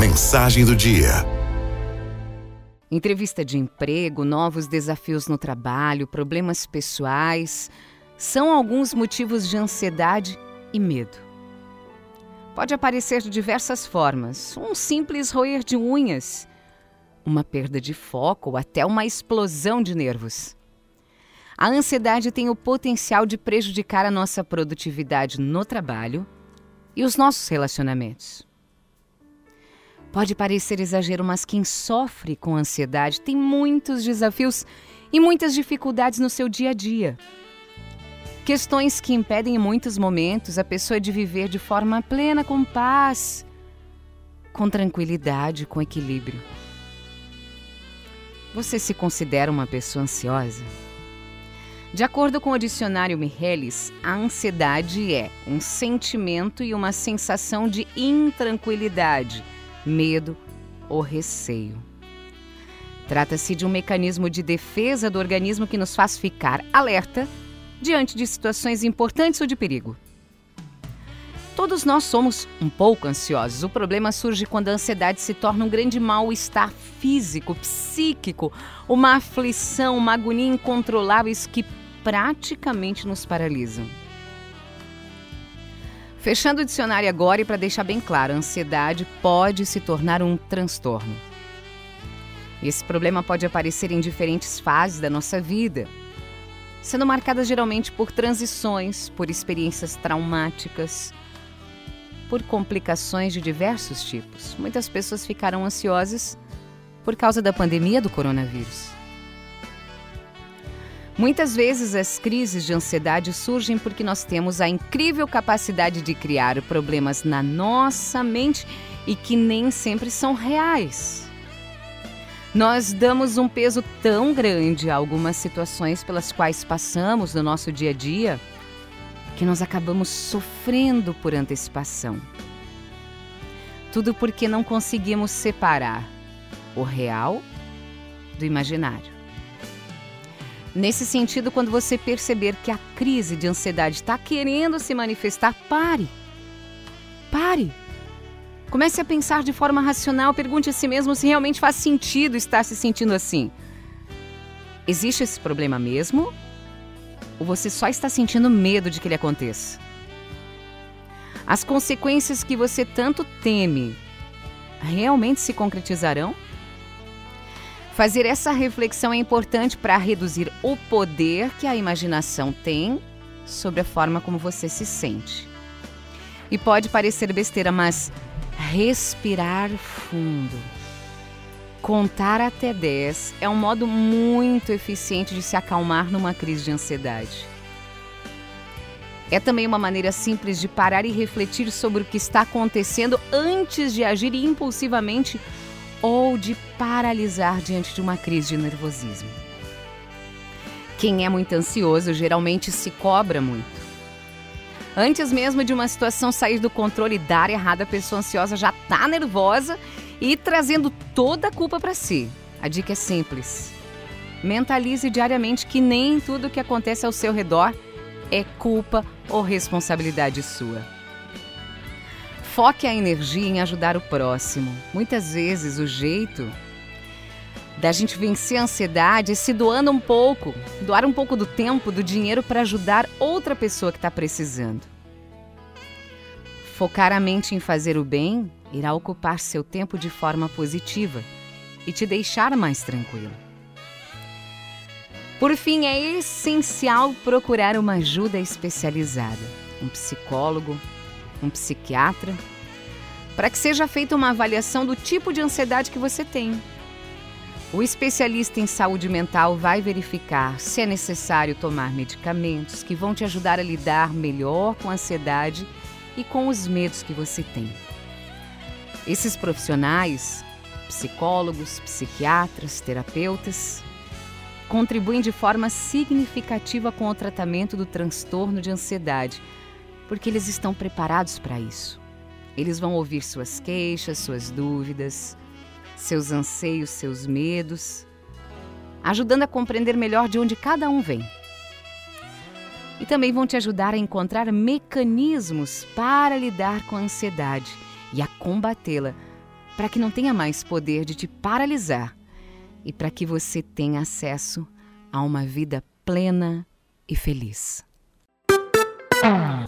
Mensagem do dia. Entrevista de emprego, novos desafios no trabalho, problemas pessoais são alguns motivos de ansiedade e medo. Pode aparecer de diversas formas: um simples roer de unhas, uma perda de foco ou até uma explosão de nervos. A ansiedade tem o potencial de prejudicar a nossa produtividade no trabalho e os nossos relacionamentos. Pode parecer exagero, mas quem sofre com ansiedade tem muitos desafios e muitas dificuldades no seu dia a dia. Questões que impedem em muitos momentos a pessoa de viver de forma plena, com paz, com tranquilidade, com equilíbrio. Você se considera uma pessoa ansiosa? De acordo com o dicionário Michelis, a ansiedade é um sentimento e uma sensação de intranquilidade medo ou receio. Trata-se de um mecanismo de defesa do organismo que nos faz ficar alerta diante de situações importantes ou de perigo. Todos nós somos um pouco ansiosos. O problema surge quando a ansiedade se torna um grande mal-estar físico, psíquico, uma aflição, uma agonia incontroláveis que praticamente nos paralisam. Fechando o dicionário agora e para deixar bem claro, a ansiedade pode se tornar um transtorno. Esse problema pode aparecer em diferentes fases da nossa vida, sendo marcada geralmente por transições, por experiências traumáticas, por complicações de diversos tipos. Muitas pessoas ficaram ansiosas por causa da pandemia do coronavírus. Muitas vezes as crises de ansiedade surgem porque nós temos a incrível capacidade de criar problemas na nossa mente e que nem sempre são reais. Nós damos um peso tão grande a algumas situações pelas quais passamos no nosso dia a dia que nós acabamos sofrendo por antecipação. Tudo porque não conseguimos separar o real do imaginário. Nesse sentido, quando você perceber que a crise de ansiedade está querendo se manifestar, pare. Pare. Comece a pensar de forma racional, pergunte a si mesmo se realmente faz sentido estar se sentindo assim. Existe esse problema mesmo? Ou você só está sentindo medo de que ele aconteça? As consequências que você tanto teme realmente se concretizarão? Fazer essa reflexão é importante para reduzir o poder que a imaginação tem sobre a forma como você se sente. E pode parecer besteira, mas respirar fundo, contar até 10 é um modo muito eficiente de se acalmar numa crise de ansiedade. É também uma maneira simples de parar e refletir sobre o que está acontecendo antes de agir impulsivamente ou de paralisar diante de uma crise de nervosismo. Quem é muito ansioso geralmente se cobra muito. Antes mesmo de uma situação sair do controle e dar errado, a pessoa ansiosa já está nervosa e trazendo toda a culpa para si. A dica é simples. Mentalize diariamente que nem tudo que acontece ao seu redor é culpa ou responsabilidade sua. Foque a energia em ajudar o próximo. Muitas vezes o jeito da gente vencer a ansiedade é se doando um pouco, doar um pouco do tempo, do dinheiro para ajudar outra pessoa que está precisando. Focar a mente em fazer o bem irá ocupar seu tempo de forma positiva e te deixar mais tranquilo. Por fim, é essencial procurar uma ajuda especializada, um psicólogo, um psiquiatra, para que seja feita uma avaliação do tipo de ansiedade que você tem. O especialista em saúde mental vai verificar se é necessário tomar medicamentos que vão te ajudar a lidar melhor com a ansiedade e com os medos que você tem. Esses profissionais, psicólogos, psiquiatras, terapeutas, contribuem de forma significativa com o tratamento do transtorno de ansiedade porque eles estão preparados para isso. Eles vão ouvir suas queixas, suas dúvidas, seus anseios, seus medos, ajudando a compreender melhor de onde cada um vem. E também vão te ajudar a encontrar mecanismos para lidar com a ansiedade e a combatê-la, para que não tenha mais poder de te paralisar e para que você tenha acesso a uma vida plena e feliz. 啊